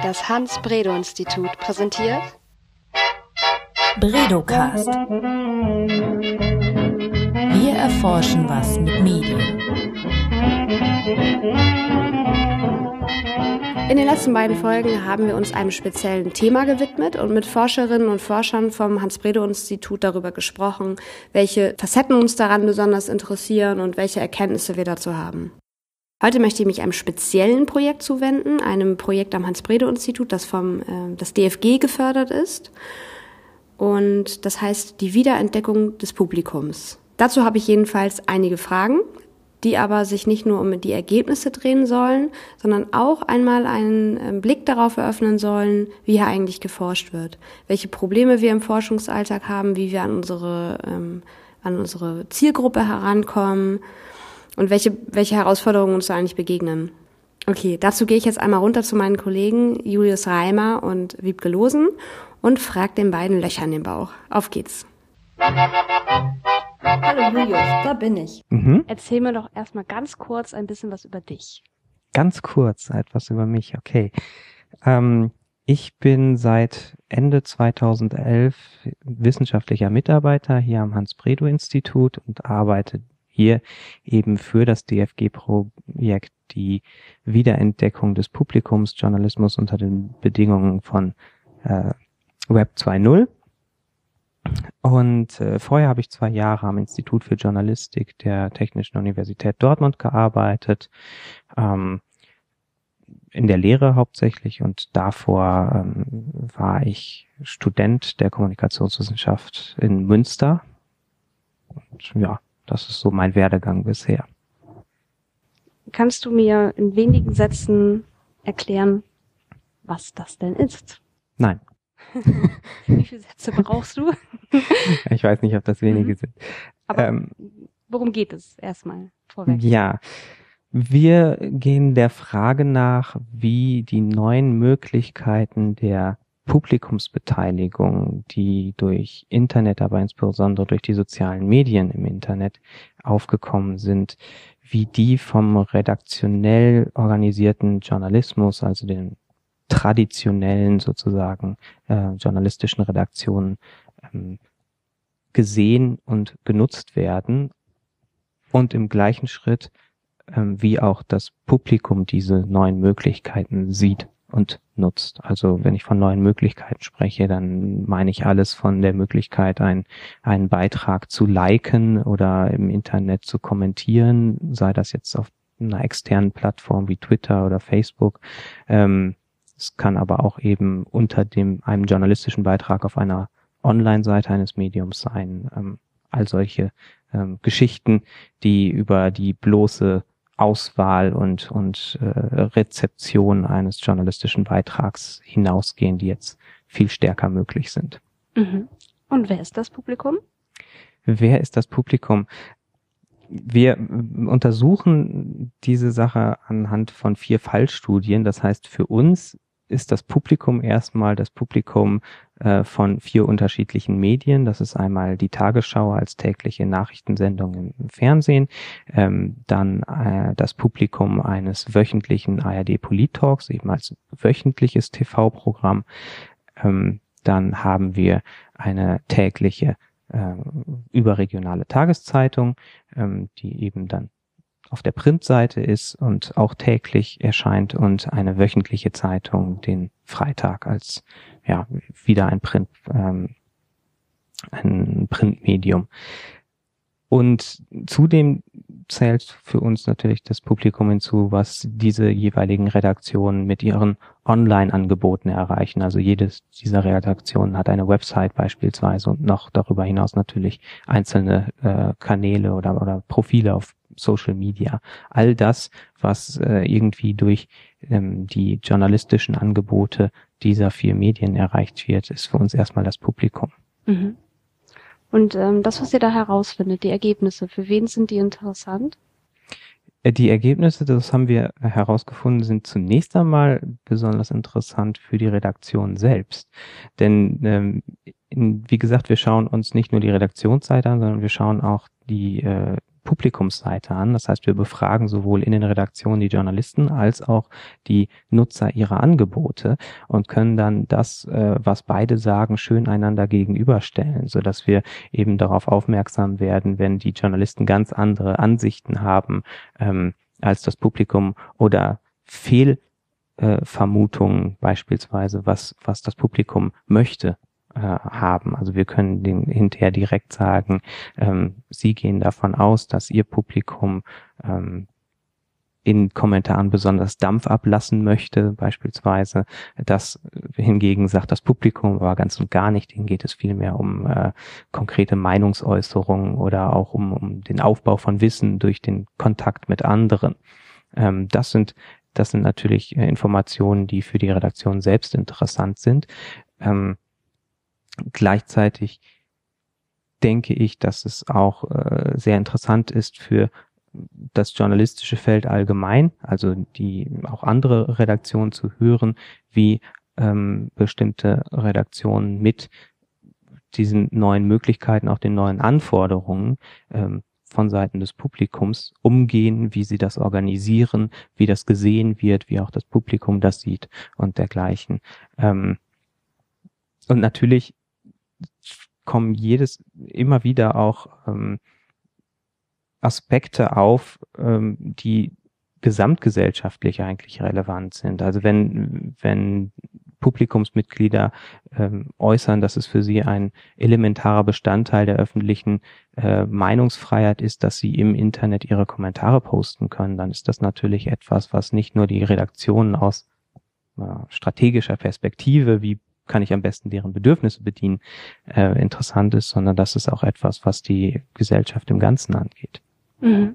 Das Hans-Bredow-Institut präsentiert Bredocast. Wir erforschen was mit Medien. In den letzten beiden Folgen haben wir uns einem speziellen Thema gewidmet und mit Forscherinnen und Forschern vom Hans-Bredow-Institut darüber gesprochen, welche Facetten uns daran besonders interessieren und welche Erkenntnisse wir dazu haben. Heute möchte ich mich einem speziellen Projekt zuwenden, einem Projekt am Hans-Bredow-Institut, das vom äh, das DFG gefördert ist. Und das heißt die Wiederentdeckung des Publikums. Dazu habe ich jedenfalls einige Fragen, die aber sich nicht nur um die Ergebnisse drehen sollen, sondern auch einmal einen ähm, Blick darauf eröffnen sollen, wie hier eigentlich geforscht wird, welche Probleme wir im Forschungsalltag haben, wie wir an unsere, ähm, an unsere Zielgruppe herankommen und welche, welche Herausforderungen uns da eigentlich begegnen. Okay, dazu gehe ich jetzt einmal runter zu meinen Kollegen Julius Reimer und Wiebke Losen und frage den beiden Löcher in den Bauch. Auf geht's. Hallo Julius, da bin ich. Mhm. Erzähl mir doch erstmal ganz kurz ein bisschen was über dich. Ganz kurz etwas über mich, okay. Ähm, ich bin seit Ende 2011 wissenschaftlicher Mitarbeiter hier am Hans-Bredow-Institut und arbeite hier eben für das DFG-Projekt die Wiederentdeckung des Publikumsjournalismus unter den Bedingungen von äh, Web 2.0. Und äh, vorher habe ich zwei Jahre am Institut für Journalistik der Technischen Universität Dortmund gearbeitet, ähm, in der Lehre hauptsächlich und davor ähm, war ich Student der Kommunikationswissenschaft in Münster. Und ja, das ist so mein Werdegang bisher. Kannst du mir in wenigen Sätzen erklären, was das denn ist? Nein. Wie viele Sätze brauchst du? ich weiß nicht, ob das wenige mhm. sind. Aber ähm, worum geht es erstmal vorweg? Ja. Wir gehen der Frage nach, wie die neuen Möglichkeiten der Publikumsbeteiligung, die durch Internet, aber insbesondere durch die sozialen Medien im Internet aufgekommen sind, wie die vom redaktionell organisierten Journalismus, also den traditionellen sozusagen äh, journalistischen Redaktionen ähm, gesehen und genutzt werden und im gleichen Schritt ähm, wie auch das Publikum diese neuen Möglichkeiten sieht und nutzt. Also wenn ich von neuen Möglichkeiten spreche, dann meine ich alles von der Möglichkeit, ein, einen Beitrag zu liken oder im Internet zu kommentieren, sei das jetzt auf einer externen Plattform wie Twitter oder Facebook. Ähm, es kann aber auch eben unter dem einem journalistischen Beitrag auf einer Online-Seite eines Mediums sein. Ähm, all solche ähm, Geschichten, die über die bloße Auswahl und, und äh, Rezeption eines journalistischen Beitrags hinausgehen, die jetzt viel stärker möglich sind. Mhm. Und wer ist das Publikum? Wer ist das Publikum? Wir untersuchen diese Sache anhand von vier Fallstudien. Das heißt, für uns ist das Publikum erstmal das Publikum äh, von vier unterschiedlichen Medien. Das ist einmal die Tagesschau als tägliche Nachrichtensendung im Fernsehen, ähm, dann äh, das Publikum eines wöchentlichen ARD Polit-Talks, eben als wöchentliches TV-Programm. Ähm, dann haben wir eine tägliche äh, überregionale Tageszeitung, ähm, die eben dann auf der Printseite ist und auch täglich erscheint und eine wöchentliche Zeitung den Freitag als ja wieder ein Print ähm, ein Printmedium. Und zudem zählt für uns natürlich das Publikum hinzu, was diese jeweiligen Redaktionen mit ihren Online-Angeboten erreichen. Also jedes dieser Redaktionen hat eine Website beispielsweise und noch darüber hinaus natürlich einzelne äh, Kanäle oder, oder Profile auf Social Media. All das, was äh, irgendwie durch ähm, die journalistischen Angebote dieser vier Medien erreicht wird, ist für uns erstmal das Publikum. Mhm. Und ähm, das, was ihr da herausfindet, die Ergebnisse, für wen sind die interessant? Äh, die Ergebnisse, das haben wir herausgefunden, sind zunächst einmal besonders interessant für die Redaktion selbst. Denn ähm, wie gesagt, wir schauen uns nicht nur die Redaktionszeit an, sondern wir schauen auch die äh, Publikumsseite an. Das heißt, wir befragen sowohl in den Redaktionen die Journalisten als auch die Nutzer ihrer Angebote und können dann das, äh, was beide sagen, schön einander gegenüberstellen, so dass wir eben darauf aufmerksam werden, wenn die Journalisten ganz andere Ansichten haben ähm, als das Publikum oder Fehlvermutungen beispielsweise, was, was das Publikum möchte äh, haben. Also wir können den hinterher direkt sagen, ähm, Sie gehen davon aus, dass Ihr Publikum ähm, in Kommentaren besonders Dampf ablassen möchte, beispielsweise. Das hingegen sagt das Publikum aber ganz und gar nicht. Ihnen geht es vielmehr um äh, konkrete Meinungsäußerungen oder auch um, um den Aufbau von Wissen durch den Kontakt mit anderen. Ähm, das sind das sind natürlich äh, Informationen, die für die Redaktion selbst interessant sind. Ähm, Gleichzeitig denke ich, dass es auch äh, sehr interessant ist für das journalistische Feld allgemein, also die auch andere Redaktionen zu hören, wie ähm, bestimmte Redaktionen mit diesen neuen Möglichkeiten, auch den neuen Anforderungen ähm, von Seiten des Publikums umgehen, wie sie das organisieren, wie das gesehen wird, wie auch das Publikum das sieht und dergleichen. Ähm, und natürlich kommen jedes immer wieder auch ähm, Aspekte auf, ähm, die gesamtgesellschaftlich eigentlich relevant sind. Also wenn, wenn Publikumsmitglieder ähm, äußern, dass es für sie ein elementarer Bestandteil der öffentlichen äh, Meinungsfreiheit ist, dass sie im Internet ihre Kommentare posten können, dann ist das natürlich etwas, was nicht nur die Redaktionen aus äh, strategischer Perspektive, wie kann ich am besten deren Bedürfnisse bedienen, äh, interessant ist, sondern das ist auch etwas, was die Gesellschaft im Ganzen angeht. Mhm.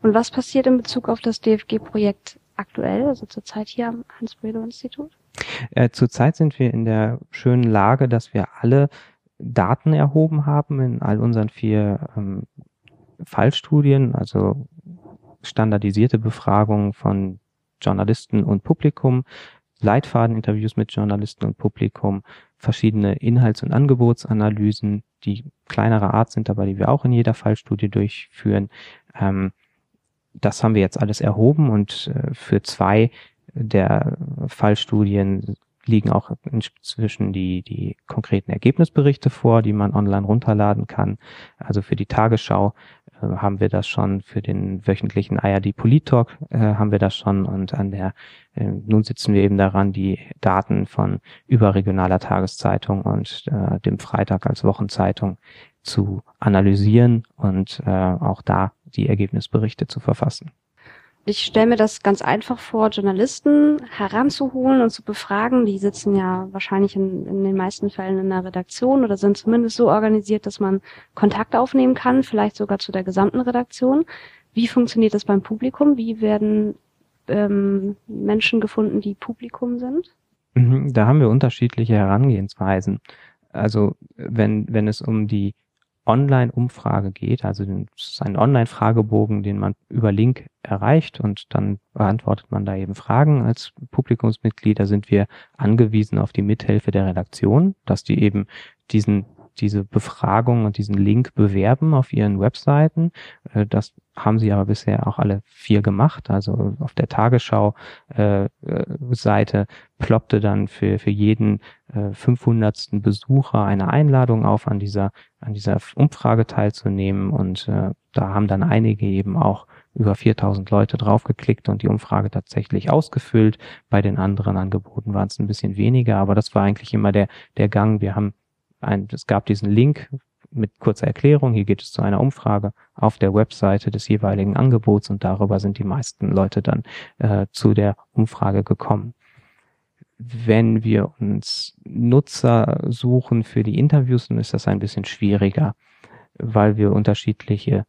Und was passiert in Bezug auf das DFG-Projekt aktuell, also zurzeit hier am Hans-Bredow-Institut? Äh, zurzeit sind wir in der schönen Lage, dass wir alle Daten erhoben haben in all unseren vier ähm, Fallstudien, also standardisierte Befragungen von Journalisten und Publikum, Leitfadeninterviews mit Journalisten und Publikum, verschiedene Inhalts- und Angebotsanalysen, die kleinerer Art sind, aber die wir auch in jeder Fallstudie durchführen. Ähm, das haben wir jetzt alles erhoben und äh, für zwei der Fallstudien liegen auch inzwischen die, die konkreten Ergebnisberichte vor, die man online runterladen kann. Also für die Tagesschau äh, haben wir das schon, für den wöchentlichen IRD Polit-Talk äh, haben wir das schon und an der, äh, nun sitzen wir eben daran, die Daten von überregionaler Tageszeitung und äh, dem Freitag als Wochenzeitung zu analysieren und äh, auch da die Ergebnisberichte zu verfassen. Ich stelle mir das ganz einfach vor, Journalisten heranzuholen und zu befragen. Die sitzen ja wahrscheinlich in, in den meisten Fällen in der Redaktion oder sind zumindest so organisiert, dass man Kontakt aufnehmen kann, vielleicht sogar zu der gesamten Redaktion. Wie funktioniert das beim Publikum? Wie werden ähm, Menschen gefunden, die Publikum sind? Mhm, da haben wir unterschiedliche Herangehensweisen. Also wenn, wenn es um die Online-Umfrage geht, also ein Online-Fragebogen, den man über Link erreicht und dann beantwortet man da eben Fragen. Als Publikumsmitglieder sind wir angewiesen auf die Mithilfe der Redaktion, dass die eben diesen diese Befragung und diesen Link bewerben auf ihren Webseiten. Äh, das haben sie aber bisher auch alle vier gemacht. Also auf der Tagesschau-Seite äh, ploppte dann für, für jeden äh, 500. Besucher eine Einladung auf, an dieser, an dieser Umfrage teilzunehmen. Und äh, da haben dann einige eben auch über 4000 Leute draufgeklickt und die Umfrage tatsächlich ausgefüllt. Bei den anderen Angeboten waren es ein bisschen weniger, aber das war eigentlich immer der, der Gang. Wir haben ein, es gab diesen Link mit kurzer Erklärung. Hier geht es zu einer Umfrage auf der Webseite des jeweiligen Angebots und darüber sind die meisten Leute dann äh, zu der Umfrage gekommen. Wenn wir uns Nutzer suchen für die Interviews, dann ist das ein bisschen schwieriger, weil wir unterschiedliche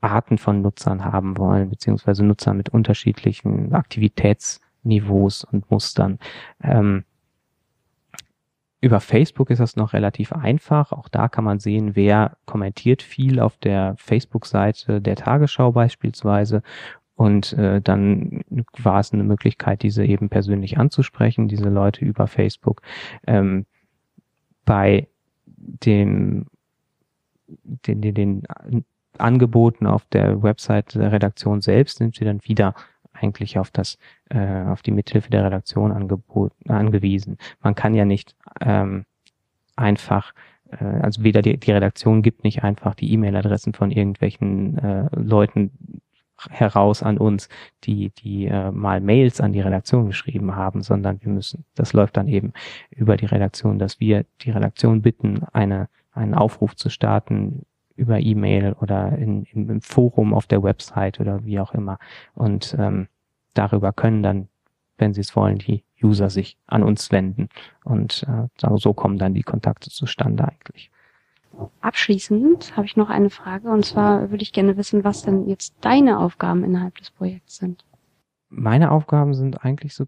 Arten von Nutzern haben wollen, beziehungsweise Nutzer mit unterschiedlichen Aktivitätsniveaus und Mustern. Ähm, über Facebook ist das noch relativ einfach. Auch da kann man sehen, wer kommentiert viel auf der Facebook-Seite der Tagesschau beispielsweise. Und äh, dann war es eine Möglichkeit, diese eben persönlich anzusprechen, diese Leute über Facebook. Ähm, bei dem den, den, den angeboten auf der Website der Redaktion selbst, sind sie dann wieder eigentlich auf das, äh, auf die Mithilfe der Redaktion angeboten, angewiesen. Man kann ja nicht ähm, einfach äh, also weder die, die Redaktion gibt nicht einfach die E-Mail-Adressen von irgendwelchen äh, Leuten heraus an uns, die die äh, mal Mails an die Redaktion geschrieben haben, sondern wir müssen, das läuft dann eben über die Redaktion, dass wir die Redaktion bitten, eine einen Aufruf zu starten über E-Mail oder in, im, im, Forum auf der Website oder wie auch immer. Und ähm, darüber können dann, wenn sie es wollen, die User sich an uns wenden. Und äh, so kommen dann die Kontakte zustande eigentlich. Abschließend habe ich noch eine Frage und zwar würde ich gerne wissen, was denn jetzt deine Aufgaben innerhalb des Projekts sind. Meine Aufgaben sind eigentlich so,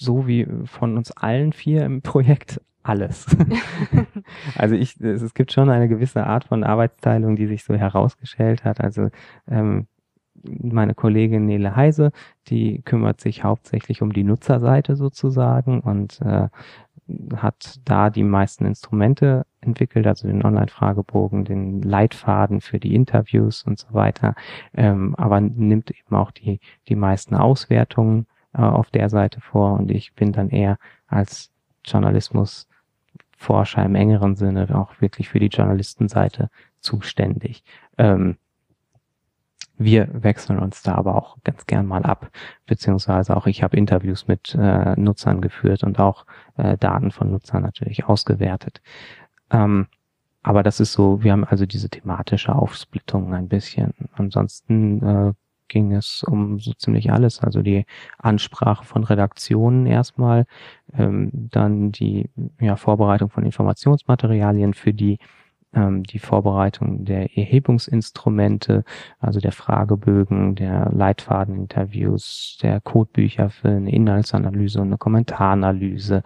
so wie von uns allen vier im Projekt alles. also ich, es, gibt schon eine gewisse Art von Arbeitsteilung, die sich so herausgestellt hat. Also ähm, meine Kollegin Nele Heise, die kümmert sich hauptsächlich um die Nutzerseite sozusagen und äh, hat da die meisten Instrumente entwickelt, also den Online-Fragebogen, den Leitfaden für die Interviews und so weiter, ähm, aber nimmt eben auch die, die meisten Auswertungen äh, auf der Seite vor und ich bin dann eher als Journalismus Forscher im engeren Sinne auch wirklich für die Journalistenseite zuständig. Ähm, wir wechseln uns da aber auch ganz gern mal ab, beziehungsweise auch ich habe Interviews mit äh, Nutzern geführt und auch äh, Daten von Nutzern natürlich ausgewertet. Ähm, aber das ist so, wir haben also diese thematische Aufsplittung ein bisschen. Ansonsten äh, ging es um so ziemlich alles. Also die Ansprache von Redaktionen erstmal, ähm, dann die ja, Vorbereitung von Informationsmaterialien für die ähm, die Vorbereitung der Erhebungsinstrumente, also der Fragebögen, der Leitfadeninterviews, der Codebücher für eine Inhaltsanalyse und eine Kommentaranalyse,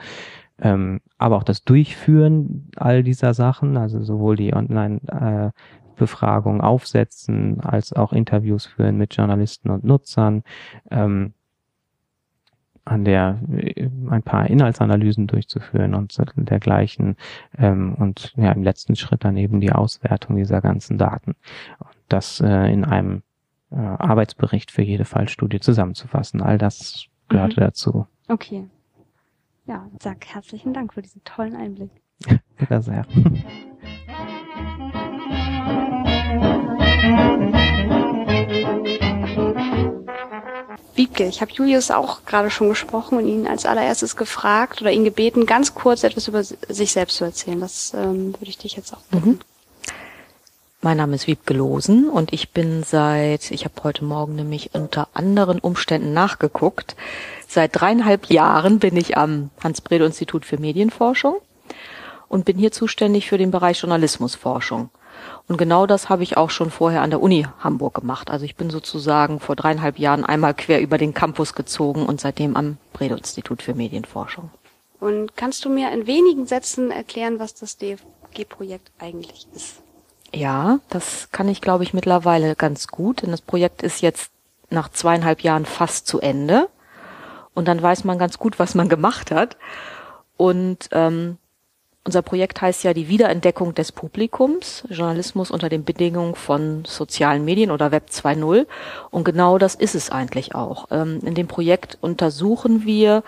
ähm, aber auch das Durchführen all dieser Sachen, also sowohl die Online- äh, Befragungen aufsetzen, als auch Interviews führen mit Journalisten und Nutzern, ähm, an der äh, ein paar Inhaltsanalysen durchzuführen und dergleichen ähm, und ja im letzten Schritt dann eben die Auswertung dieser ganzen Daten und das äh, in einem äh, Arbeitsbericht für jede Fallstudie zusammenzufassen. All das gehörte mhm. dazu. Okay. Ja, sag herzlichen Dank für diesen tollen Einblick. Bitte sehr. Wiebke, ich habe Julius auch gerade schon gesprochen und ihn als allererstes gefragt oder ihn gebeten, ganz kurz etwas über sich selbst zu erzählen. Das ähm, würde ich dich jetzt auch bitten. Mhm. Mein Name ist Wiebke Losen und ich bin seit, ich habe heute Morgen nämlich unter anderen Umständen nachgeguckt, seit dreieinhalb Jahren bin ich am Hans-Bredow-Institut für Medienforschung und bin hier zuständig für den Bereich Journalismusforschung. Und genau das habe ich auch schon vorher an der Uni Hamburg gemacht. Also ich bin sozusagen vor dreieinhalb Jahren einmal quer über den Campus gezogen und seitdem am Bredow-Institut für Medienforschung. Und kannst du mir in wenigen Sätzen erklären, was das DFG-Projekt eigentlich ist? Ja, das kann ich, glaube ich, mittlerweile ganz gut, denn das Projekt ist jetzt nach zweieinhalb Jahren fast zu Ende. Und dann weiß man ganz gut, was man gemacht hat. Und ähm, unser Projekt heißt ja die Wiederentdeckung des Publikums, Journalismus unter den Bedingungen von sozialen Medien oder Web 2.0. Und genau das ist es eigentlich auch. Ähm, in dem Projekt untersuchen wir,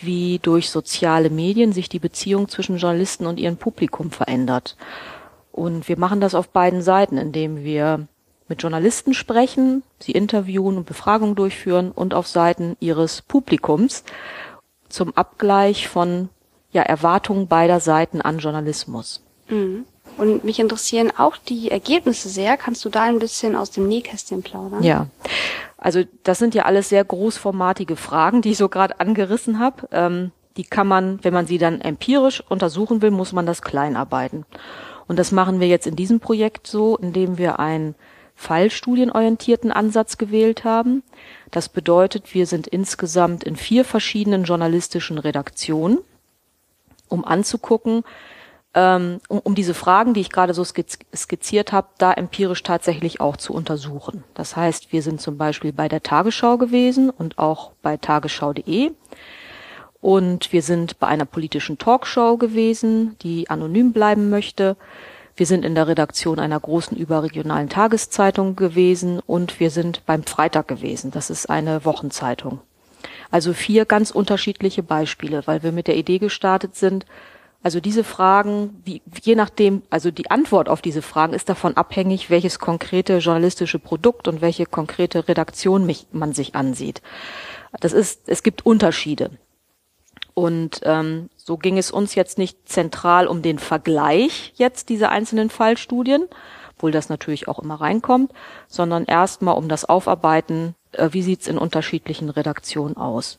wie durch soziale Medien sich die Beziehung zwischen Journalisten und ihrem Publikum verändert. Und wir machen das auf beiden Seiten, indem wir mit Journalisten sprechen, sie interviewen und Befragungen durchführen und auf Seiten ihres Publikums zum Abgleich von ja, Erwartungen beider Seiten an Journalismus. Mhm. Und mich interessieren auch die Ergebnisse sehr. Kannst du da ein bisschen aus dem Nähkästchen plaudern? Ja. Also das sind ja alles sehr großformatige Fragen, die ich so gerade angerissen habe. Ähm, die kann man, wenn man sie dann empirisch untersuchen will, muss man das kleinarbeiten. Und das machen wir jetzt in diesem Projekt so, indem wir einen fallstudienorientierten Ansatz gewählt haben. Das bedeutet, wir sind insgesamt in vier verschiedenen journalistischen Redaktionen um anzugucken, ähm, um, um diese Fragen, die ich gerade so skizziert habe, da empirisch tatsächlich auch zu untersuchen. Das heißt, wir sind zum Beispiel bei der Tagesschau gewesen und auch bei tagesschau.de. Und wir sind bei einer politischen Talkshow gewesen, die anonym bleiben möchte. Wir sind in der Redaktion einer großen überregionalen Tageszeitung gewesen und wir sind beim Freitag gewesen. Das ist eine Wochenzeitung. Also vier ganz unterschiedliche Beispiele, weil wir mit der Idee gestartet sind, also diese Fragen, wie, je nachdem, also die Antwort auf diese Fragen ist davon abhängig, welches konkrete journalistische Produkt und welche konkrete Redaktion mich, man sich ansieht. Das ist, es gibt Unterschiede. Und ähm, so ging es uns jetzt nicht zentral um den Vergleich jetzt dieser einzelnen Fallstudien, obwohl das natürlich auch immer reinkommt, sondern erstmal um das Aufarbeiten, wie sieht's in unterschiedlichen Redaktionen aus.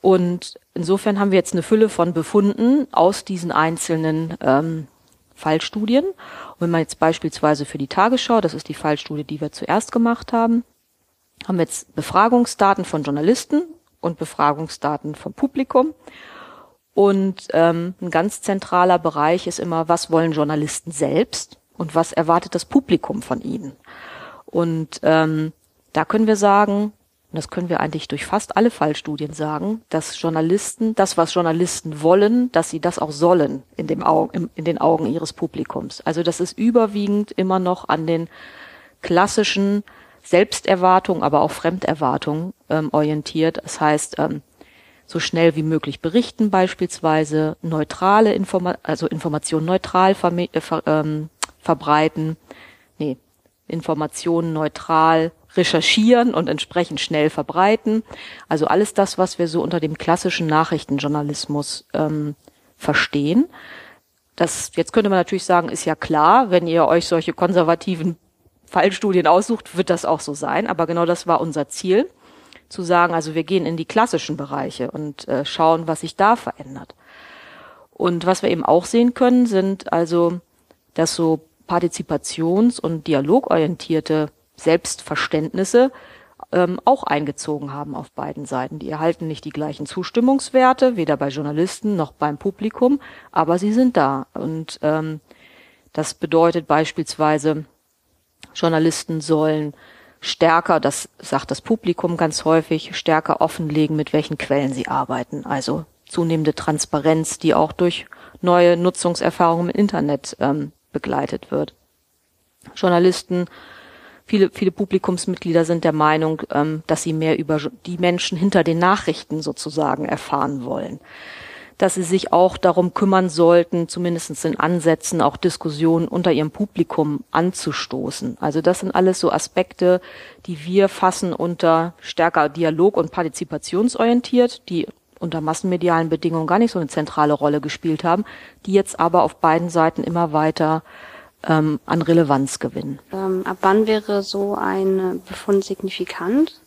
Und insofern haben wir jetzt eine Fülle von Befunden aus diesen einzelnen ähm, Fallstudien. Und wenn man jetzt beispielsweise für die Tagesschau, das ist die Fallstudie, die wir zuerst gemacht haben, haben wir jetzt Befragungsdaten von Journalisten und Befragungsdaten vom Publikum. Und ähm, ein ganz zentraler Bereich ist immer, was wollen Journalisten selbst und was erwartet das Publikum von ihnen. Und ähm, da können wir sagen, und das können wir eigentlich durch fast alle Fallstudien sagen, dass Journalisten das, was Journalisten wollen, dass sie das auch sollen in, dem Augen, in den Augen ihres Publikums. Also das ist überwiegend immer noch an den klassischen Selbsterwartungen, aber auch Fremderwartungen ähm, orientiert. Das heißt, ähm, so schnell wie möglich berichten beispielsweise, neutrale Informa also Informationen neutral äh, ver ähm, verbreiten, nee, Informationen neutral recherchieren und entsprechend schnell verbreiten. Also alles das, was wir so unter dem klassischen Nachrichtenjournalismus ähm, verstehen. Das, jetzt könnte man natürlich sagen, ist ja klar, wenn ihr euch solche konservativen Fallstudien aussucht, wird das auch so sein. Aber genau das war unser Ziel, zu sagen, also wir gehen in die klassischen Bereiche und äh, schauen, was sich da verändert. Und was wir eben auch sehen können, sind also, dass so partizipations- und dialogorientierte Selbstverständnisse ähm, auch eingezogen haben auf beiden Seiten. Die erhalten nicht die gleichen Zustimmungswerte, weder bei Journalisten noch beim Publikum, aber sie sind da. Und ähm, das bedeutet beispielsweise, Journalisten sollen stärker, das sagt das Publikum ganz häufig, stärker offenlegen, mit welchen Quellen sie arbeiten. Also zunehmende Transparenz, die auch durch neue Nutzungserfahrungen im Internet ähm, begleitet wird. Journalisten Viele, viele Publikumsmitglieder sind der Meinung, ähm, dass sie mehr über die Menschen hinter den Nachrichten sozusagen erfahren wollen. Dass sie sich auch darum kümmern sollten, zumindest in Ansätzen auch Diskussionen unter ihrem Publikum anzustoßen. Also das sind alles so Aspekte, die wir fassen unter stärker Dialog- und Partizipationsorientiert, die unter massenmedialen Bedingungen gar nicht so eine zentrale Rolle gespielt haben, die jetzt aber auf beiden Seiten immer weiter ähm, an Relevanz gewinnen. Ähm, ab wann wäre so ein Befund signifikant?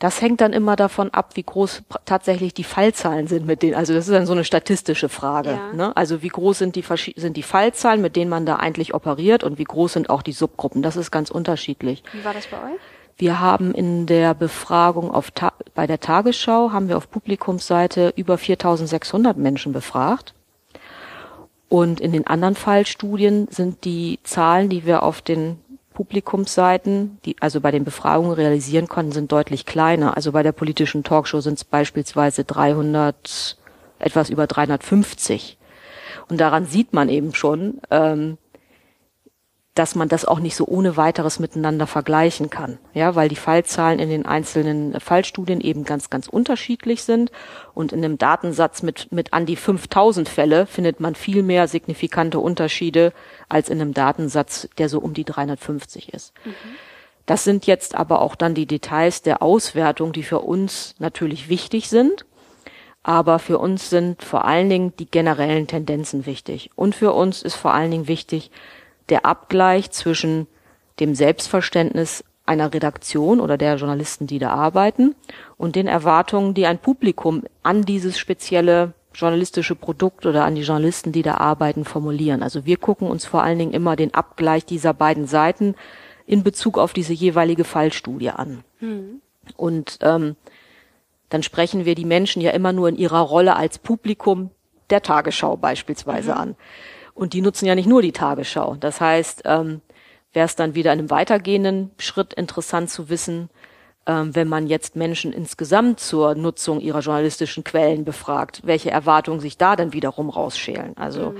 Das hängt dann immer davon ab, wie groß tatsächlich die Fallzahlen sind mit denen. Also das ist dann so eine statistische Frage. Ja. Ne? Also wie groß sind die, sind die Fallzahlen, mit denen man da eigentlich operiert und wie groß sind auch die Subgruppen. Das ist ganz unterschiedlich. Wie war das bei euch? Wir haben in der Befragung auf bei der Tagesschau haben wir auf Publikumsseite über 4.600 Menschen befragt. Und in den anderen Fallstudien sind die Zahlen, die wir auf den Publikumsseiten, die also bei den Befragungen realisieren konnten, sind deutlich kleiner. Also bei der politischen Talkshow sind es beispielsweise 300, etwas über 350. Und daran sieht man eben schon, ähm, dass man das auch nicht so ohne weiteres miteinander vergleichen kann. Ja, weil die Fallzahlen in den einzelnen Fallstudien eben ganz, ganz unterschiedlich sind. Und in einem Datensatz mit, mit an die 5000 Fälle findet man viel mehr signifikante Unterschiede als in einem Datensatz, der so um die 350 ist. Mhm. Das sind jetzt aber auch dann die Details der Auswertung, die für uns natürlich wichtig sind. Aber für uns sind vor allen Dingen die generellen Tendenzen wichtig. Und für uns ist vor allen Dingen wichtig, der Abgleich zwischen dem Selbstverständnis einer Redaktion oder der Journalisten, die da arbeiten, und den Erwartungen, die ein Publikum an dieses spezielle journalistische Produkt oder an die Journalisten, die da arbeiten, formulieren. Also wir gucken uns vor allen Dingen immer den Abgleich dieser beiden Seiten in Bezug auf diese jeweilige Fallstudie an. Mhm. Und ähm, dann sprechen wir die Menschen ja immer nur in ihrer Rolle als Publikum der Tagesschau beispielsweise mhm. an. Und die nutzen ja nicht nur die Tagesschau. Das heißt, ähm, wäre es dann wieder in einem weitergehenden Schritt interessant zu wissen, ähm, wenn man jetzt Menschen insgesamt zur Nutzung ihrer journalistischen Quellen befragt, welche Erwartungen sich da dann wiederum rausschälen. Also mhm.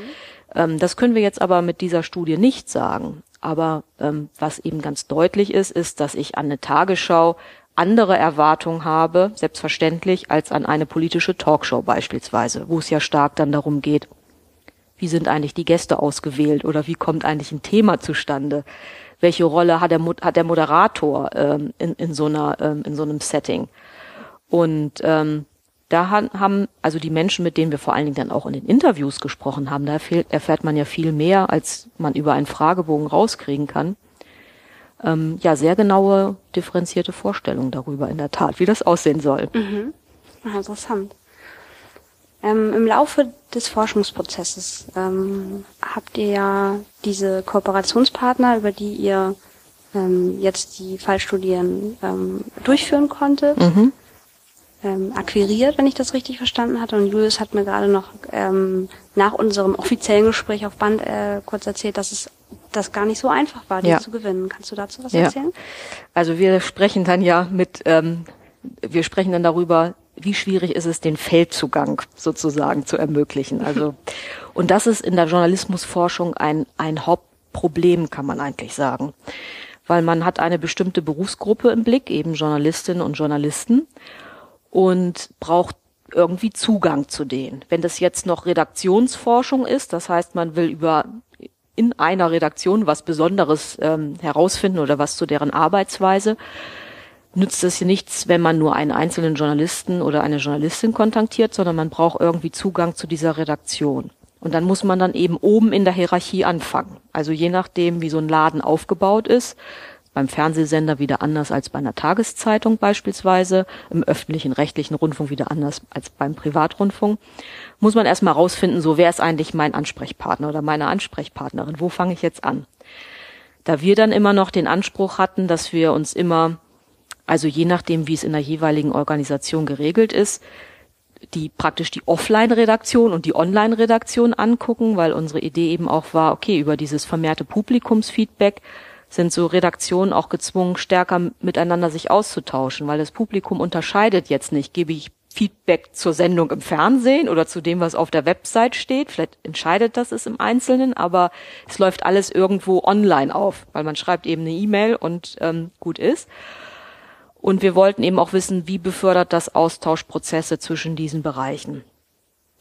Ähm, das können wir jetzt aber mit dieser Studie nicht sagen. Aber ähm, was eben ganz deutlich ist, ist, dass ich an eine Tagesschau andere Erwartungen habe, selbstverständlich, als an eine politische Talkshow beispielsweise, wo es ja stark dann darum geht, wie sind eigentlich die Gäste ausgewählt oder wie kommt eigentlich ein Thema zustande? Welche Rolle hat der, hat der Moderator ähm, in, in, so einer, ähm, in so einem Setting? Und ähm, da haben also die Menschen, mit denen wir vor allen Dingen dann auch in den Interviews gesprochen haben, da erfährt man ja viel mehr, als man über einen Fragebogen rauskriegen kann ähm, ja sehr genaue, differenzierte Vorstellungen darüber in der Tat, wie das aussehen soll. Mhm. Interessant. Ähm, Im Laufe des Forschungsprozesses ähm, habt ihr ja diese Kooperationspartner, über die ihr ähm, jetzt die Fallstudien ähm, durchführen konntet, mhm. ähm, akquiriert, wenn ich das richtig verstanden hatte. Und Julius hat mir gerade noch ähm, nach unserem offiziellen Gespräch auf Band äh, kurz erzählt, dass es das gar nicht so einfach war, die ja. zu gewinnen. Kannst du dazu was ja. erzählen? Also wir sprechen dann ja mit, wir sprechen dann darüber, wie schwierig ist es, den Feldzugang sozusagen zu ermöglichen. Also und das ist in der Journalismusforschung ein ein Hauptproblem, kann man eigentlich sagen, weil man hat eine bestimmte Berufsgruppe im Blick, eben Journalistinnen und Journalisten, und braucht irgendwie Zugang zu denen. Wenn das jetzt noch Redaktionsforschung ist, das heißt, man will über in einer Redaktion was Besonderes ähm, herausfinden oder was zu deren Arbeitsweise, nützt es nichts, wenn man nur einen einzelnen Journalisten oder eine Journalistin kontaktiert, sondern man braucht irgendwie Zugang zu dieser Redaktion. Und dann muss man dann eben oben in der Hierarchie anfangen. Also je nachdem, wie so ein Laden aufgebaut ist, beim Fernsehsender wieder anders als bei einer Tageszeitung beispielsweise, im öffentlichen rechtlichen Rundfunk wieder anders als beim Privatrundfunk, muss man erstmal rausfinden, so wer ist eigentlich mein Ansprechpartner oder meine Ansprechpartnerin, wo fange ich jetzt an? Da wir dann immer noch den Anspruch hatten, dass wir uns immer, also je nachdem, wie es in der jeweiligen Organisation geregelt ist, die praktisch die Offline-Redaktion und die Online-Redaktion angucken, weil unsere Idee eben auch war, okay, über dieses vermehrte Publikumsfeedback sind so Redaktionen auch gezwungen, stärker miteinander sich auszutauschen, weil das Publikum unterscheidet jetzt nicht, gebe ich Feedback zur Sendung im Fernsehen oder zu dem, was auf der Website steht. Vielleicht entscheidet das es im Einzelnen, aber es läuft alles irgendwo online auf, weil man schreibt eben eine E-Mail und ähm, gut ist. Und wir wollten eben auch wissen, wie befördert das Austauschprozesse zwischen diesen Bereichen.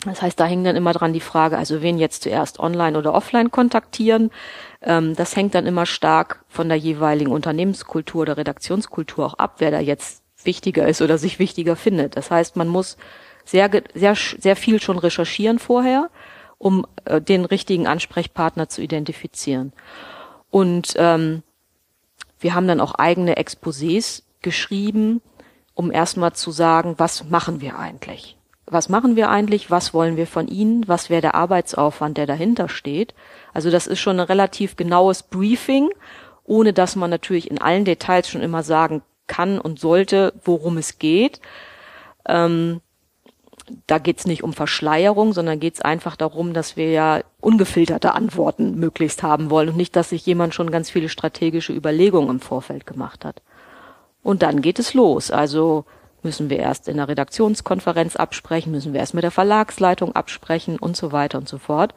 Das heißt, da hängt dann immer dran die Frage, also wen jetzt zuerst online oder offline kontaktieren. Ähm, das hängt dann immer stark von der jeweiligen Unternehmenskultur oder Redaktionskultur auch ab, wer da jetzt wichtiger ist oder sich wichtiger findet. Das heißt, man muss sehr, sehr, sehr viel schon recherchieren vorher, um äh, den richtigen Ansprechpartner zu identifizieren. Und ähm, wir haben dann auch eigene Exposés geschrieben, um erstmal zu sagen, was machen wir eigentlich? was machen wir eigentlich, was wollen wir von ihnen, was wäre der Arbeitsaufwand, der dahinter steht. Also das ist schon ein relativ genaues Briefing, ohne dass man natürlich in allen Details schon immer sagen kann und sollte, worum es geht. Ähm, da geht es nicht um Verschleierung, sondern geht es einfach darum, dass wir ja ungefilterte Antworten möglichst haben wollen und nicht, dass sich jemand schon ganz viele strategische Überlegungen im Vorfeld gemacht hat. Und dann geht es los. Also müssen wir erst in der Redaktionskonferenz absprechen, müssen wir erst mit der Verlagsleitung absprechen und so weiter und so fort.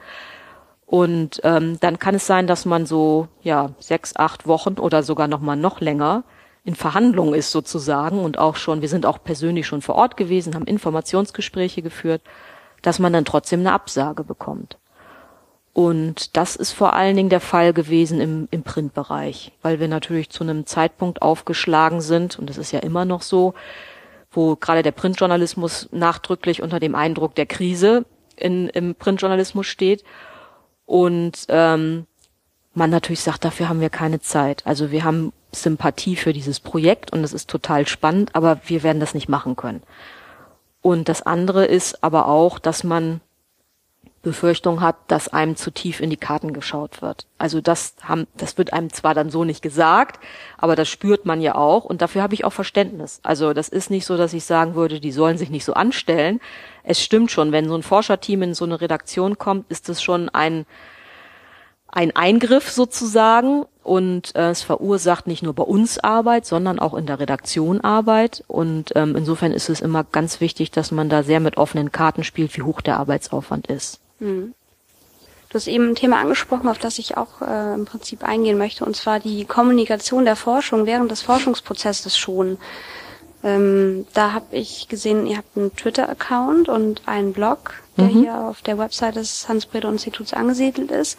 Und ähm, dann kann es sein, dass man so ja sechs, acht Wochen oder sogar noch mal noch länger in Verhandlungen ist sozusagen und auch schon, wir sind auch persönlich schon vor Ort gewesen, haben Informationsgespräche geführt, dass man dann trotzdem eine Absage bekommt. Und das ist vor allen Dingen der Fall gewesen im, im Printbereich, weil wir natürlich zu einem Zeitpunkt aufgeschlagen sind, und das ist ja immer noch so, wo gerade der Printjournalismus nachdrücklich unter dem Eindruck der Krise in, im Printjournalismus steht. Und ähm, man natürlich sagt, dafür haben wir keine Zeit. Also wir haben Sympathie für dieses Projekt und es ist total spannend, aber wir werden das nicht machen können. Und das andere ist aber auch, dass man Befürchtung hat, dass einem zu tief in die Karten geschaut wird. Also das haben, das wird einem zwar dann so nicht gesagt, aber das spürt man ja auch und dafür habe ich auch Verständnis. Also das ist nicht so, dass ich sagen würde, die sollen sich nicht so anstellen. Es stimmt schon, wenn so ein Forscherteam in so eine Redaktion kommt, ist es schon ein ein Eingriff sozusagen und äh, es verursacht nicht nur bei uns Arbeit, sondern auch in der Redaktion Arbeit und ähm, insofern ist es immer ganz wichtig, dass man da sehr mit offenen Karten spielt, wie hoch der Arbeitsaufwand ist. Hm. Du hast eben ein Thema angesprochen, auf das ich auch äh, im Prinzip eingehen möchte, und zwar die Kommunikation der Forschung während des Forschungsprozesses schon. Ähm, da habe ich gesehen, ihr habt einen Twitter-Account und einen Blog, der mhm. hier auf der Website des Hans-Bredow-Instituts angesiedelt ist.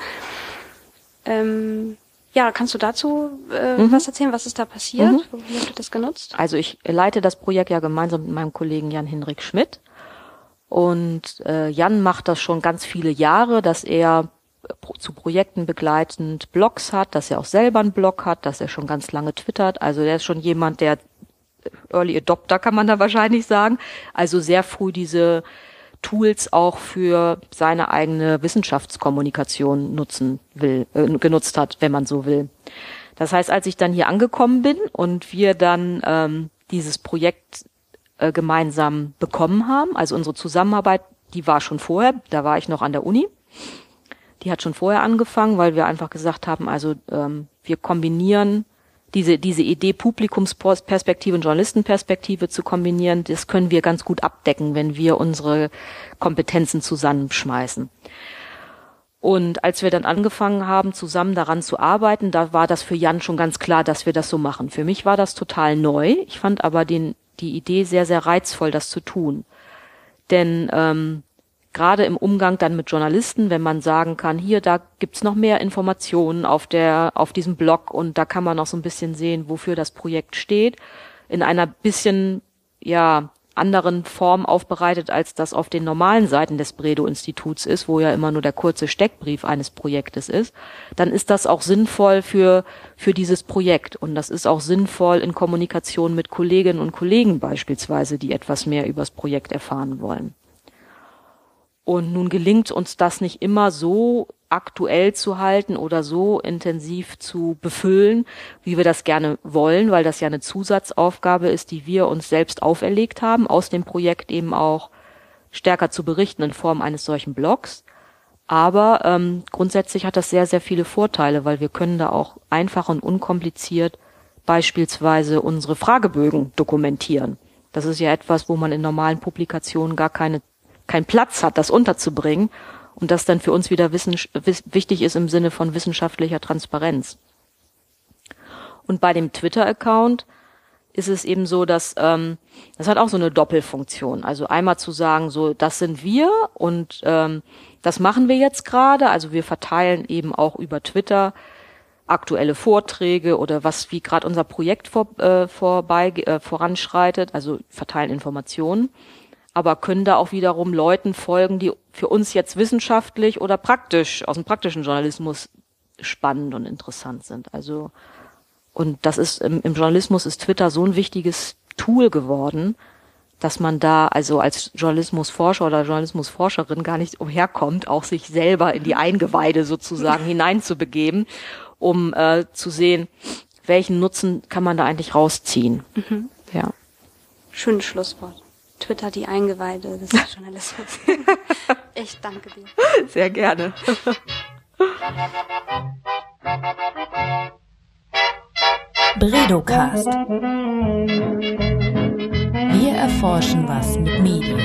Ähm, ja, kannst du dazu äh, mhm. was erzählen? Was ist da passiert? Mhm. Wie habt ihr das genutzt? Also ich leite das Projekt ja gemeinsam mit meinem Kollegen Jan-Hinrik Schmidt. Und äh, Jan macht das schon ganz viele Jahre, dass er zu Projekten begleitend Blogs hat, dass er auch selber einen Blog hat, dass er schon ganz lange twittert. Also der ist schon jemand, der Early Adopter kann man da wahrscheinlich sagen. Also sehr früh diese Tools auch für seine eigene Wissenschaftskommunikation nutzen will, äh, genutzt hat, wenn man so will. Das heißt, als ich dann hier angekommen bin und wir dann ähm, dieses Projekt äh, gemeinsam bekommen haben, also unsere Zusammenarbeit, die war schon vorher, da war ich noch an der Uni. Die hat schon vorher angefangen, weil wir einfach gesagt haben, also ähm, wir kombinieren diese, diese Idee Publikumsperspektive und Journalistenperspektive zu kombinieren, das können wir ganz gut abdecken, wenn wir unsere Kompetenzen zusammenschmeißen. Und als wir dann angefangen haben, zusammen daran zu arbeiten, da war das für Jan schon ganz klar, dass wir das so machen. Für mich war das total neu. Ich fand aber den, die Idee sehr, sehr reizvoll, das zu tun. Denn ähm, gerade im Umgang dann mit Journalisten, wenn man sagen kann, hier, da gibt's noch mehr Informationen auf der, auf diesem Blog und da kann man noch so ein bisschen sehen, wofür das Projekt steht, in einer bisschen, ja, anderen Form aufbereitet, als das auf den normalen Seiten des Bredow-Instituts ist, wo ja immer nur der kurze Steckbrief eines Projektes ist, dann ist das auch sinnvoll für, für dieses Projekt. Und das ist auch sinnvoll in Kommunikation mit Kolleginnen und Kollegen beispielsweise, die etwas mehr übers Projekt erfahren wollen. Und nun gelingt uns das nicht immer so aktuell zu halten oder so intensiv zu befüllen, wie wir das gerne wollen, weil das ja eine Zusatzaufgabe ist, die wir uns selbst auferlegt haben, aus dem Projekt eben auch stärker zu berichten in Form eines solchen Blogs. Aber ähm, grundsätzlich hat das sehr, sehr viele Vorteile, weil wir können da auch einfach und unkompliziert beispielsweise unsere Fragebögen dokumentieren. Das ist ja etwas, wo man in normalen Publikationen gar keine keinen Platz hat, das unterzubringen und das dann für uns wieder wichtig ist im Sinne von wissenschaftlicher Transparenz. Und bei dem Twitter-Account ist es eben so, dass ähm, das hat auch so eine Doppelfunktion. Also einmal zu sagen, so das sind wir und ähm, das machen wir jetzt gerade. Also wir verteilen eben auch über Twitter aktuelle Vorträge oder was wie gerade unser Projekt vor, äh, vorbei äh, voranschreitet. Also verteilen Informationen aber können da auch wiederum Leuten folgen, die für uns jetzt wissenschaftlich oder praktisch aus dem praktischen Journalismus spannend und interessant sind. Also und das ist im, im Journalismus ist Twitter so ein wichtiges Tool geworden, dass man da also als Journalismusforscher oder Journalismusforscherin gar nicht umherkommt, auch sich selber in die Eingeweide sozusagen hineinzubegeben, um äh, zu sehen, welchen Nutzen kann man da eigentlich rausziehen. Mhm. Ja. Schönes Schlusswort. Twitter die Eingeweide des Journalismus. ich danke dir. Sehr gerne. Bredocast. Wir erforschen was mit Medien.